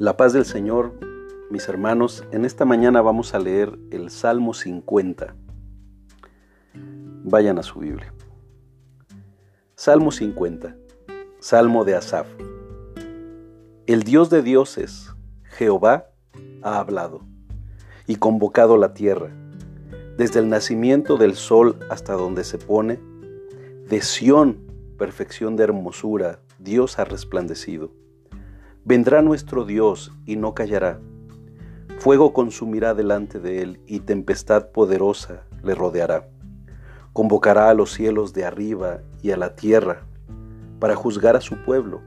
La paz del Señor, mis hermanos, en esta mañana vamos a leer el Salmo 50. Vayan a su Biblia. Salmo 50, Salmo de Asaf. El Dios de dioses, Jehová, ha hablado y convocado la tierra, desde el nacimiento del sol hasta donde se pone, de Sión, perfección de hermosura, Dios ha resplandecido. Vendrá nuestro Dios y no callará. Fuego consumirá delante de él y tempestad poderosa le rodeará. Convocará a los cielos de arriba y a la tierra para juzgar a su pueblo.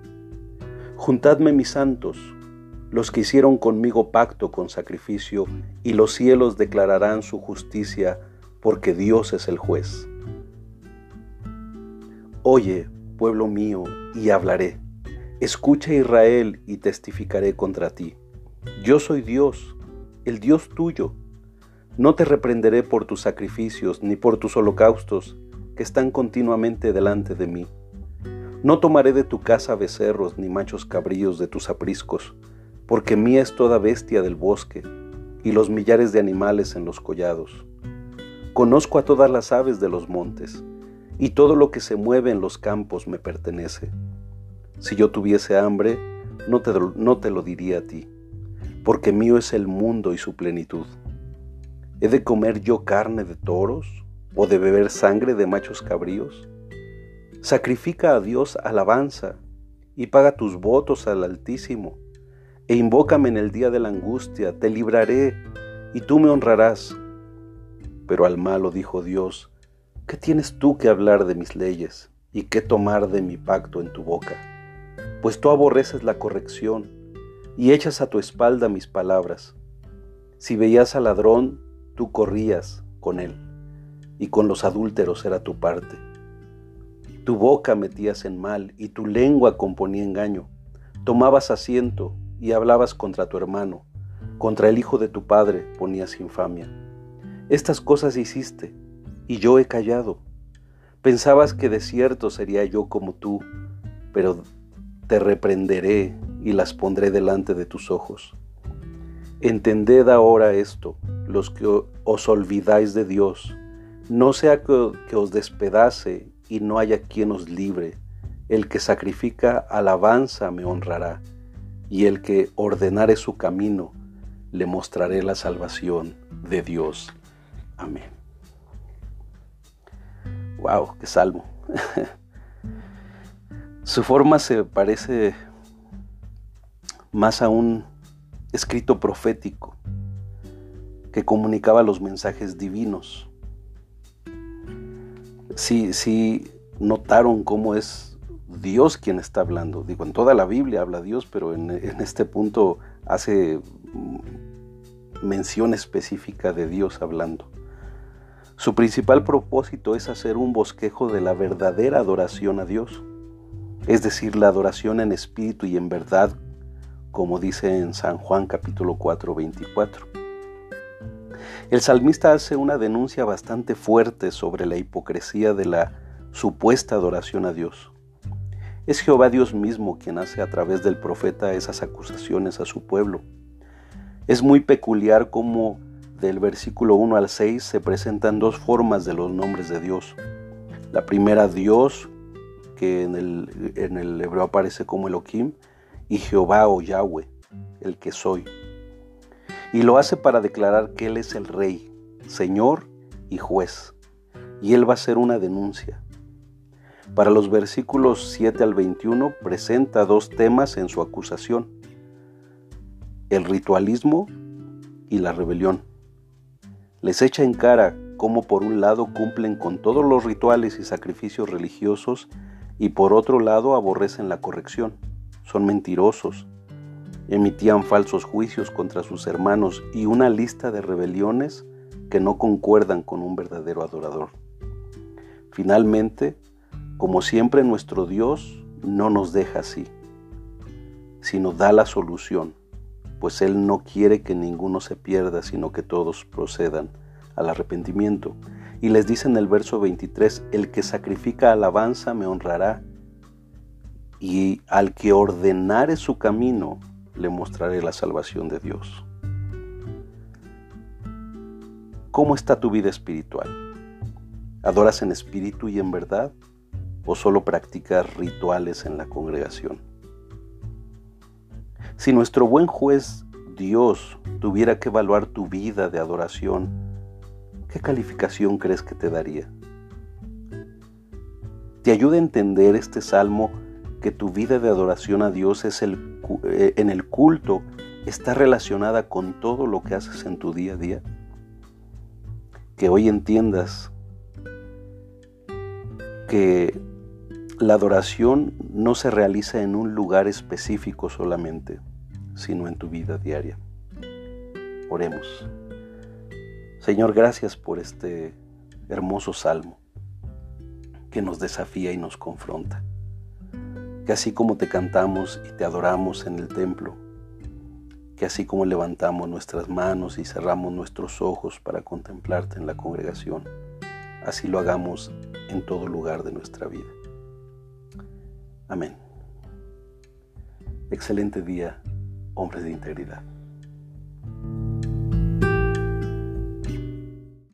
Juntadme mis santos, los que hicieron conmigo pacto con sacrificio, y los cielos declararán su justicia, porque Dios es el juez. Oye, pueblo mío, y hablaré Escucha Israel y testificaré contra ti. Yo soy Dios, el Dios tuyo. No te reprenderé por tus sacrificios ni por tus holocaustos que están continuamente delante de mí. No tomaré de tu casa becerros ni machos cabríos de tus apriscos, porque mía es toda bestia del bosque y los millares de animales en los collados. Conozco a todas las aves de los montes, y todo lo que se mueve en los campos me pertenece. Si yo tuviese hambre, no te, no te lo diría a ti, porque mío es el mundo y su plenitud. ¿He de comer yo carne de toros o de beber sangre de machos cabríos? Sacrifica a Dios alabanza y paga tus votos al Altísimo, e invócame en el día de la angustia, te libraré y tú me honrarás. Pero al malo dijo Dios, ¿qué tienes tú que hablar de mis leyes y qué tomar de mi pacto en tu boca? Pues tú aborreces la corrección y echas a tu espalda mis palabras. Si veías al ladrón, tú corrías con él, y con los adúlteros era tu parte. Tu boca metías en mal y tu lengua componía engaño. Tomabas asiento y hablabas contra tu hermano, contra el hijo de tu padre ponías infamia. Estas cosas hiciste, y yo he callado. Pensabas que de cierto sería yo como tú, pero te reprenderé y las pondré delante de tus ojos. Entended ahora esto, los que os olvidáis de Dios, no sea que, os despedace y no haya quien os libre. El que sacrifica alabanza me honrará, y el que ordenare su camino, le mostraré la salvación de Dios. Amén. Wow, qué salmo. Su forma se parece más a un escrito profético que comunicaba los mensajes divinos. Sí, sí notaron cómo es Dios quien está hablando. Digo, en toda la Biblia habla Dios, pero en, en este punto hace mención específica de Dios hablando. Su principal propósito es hacer un bosquejo de la verdadera adoración a Dios es decir, la adoración en espíritu y en verdad, como dice en San Juan capítulo 4, 24. El salmista hace una denuncia bastante fuerte sobre la hipocresía de la supuesta adoración a Dios. Es Jehová Dios mismo quien hace a través del profeta esas acusaciones a su pueblo. Es muy peculiar cómo del versículo 1 al 6 se presentan dos formas de los nombres de Dios. La primera Dios que en el, en el hebreo aparece como Elohim, y Jehová o Yahweh, el que soy. Y lo hace para declarar que Él es el Rey, Señor y Juez. Y Él va a hacer una denuncia. Para los versículos 7 al 21 presenta dos temas en su acusación. El ritualismo y la rebelión. Les echa en cara cómo por un lado cumplen con todos los rituales y sacrificios religiosos y por otro lado aborrecen la corrección, son mentirosos, emitían falsos juicios contra sus hermanos y una lista de rebeliones que no concuerdan con un verdadero adorador. Finalmente, como siempre nuestro Dios no nos deja así, sino da la solución, pues Él no quiere que ninguno se pierda, sino que todos procedan al arrepentimiento. Y les dice en el verso 23, el que sacrifica alabanza me honrará, y al que ordenare su camino, le mostraré la salvación de Dios. ¿Cómo está tu vida espiritual? ¿Adoras en espíritu y en verdad? ¿O solo practicas rituales en la congregación? Si nuestro buen juez Dios tuviera que evaluar tu vida de adoración, ¿qué calificación crees que te daría? ¿Te ayuda a entender este salmo que tu vida de adoración a Dios es el, eh, en el culto está relacionada con todo lo que haces en tu día a día? que hoy entiendas que la adoración no se realiza en un lugar específico solamente, sino en tu vida diaria. Oremos. Señor, gracias por este hermoso salmo que nos desafía y nos confronta. Que así como te cantamos y te adoramos en el templo, que así como levantamos nuestras manos y cerramos nuestros ojos para contemplarte en la congregación, así lo hagamos en todo lugar de nuestra vida. Amén. Excelente día, hombres de integridad.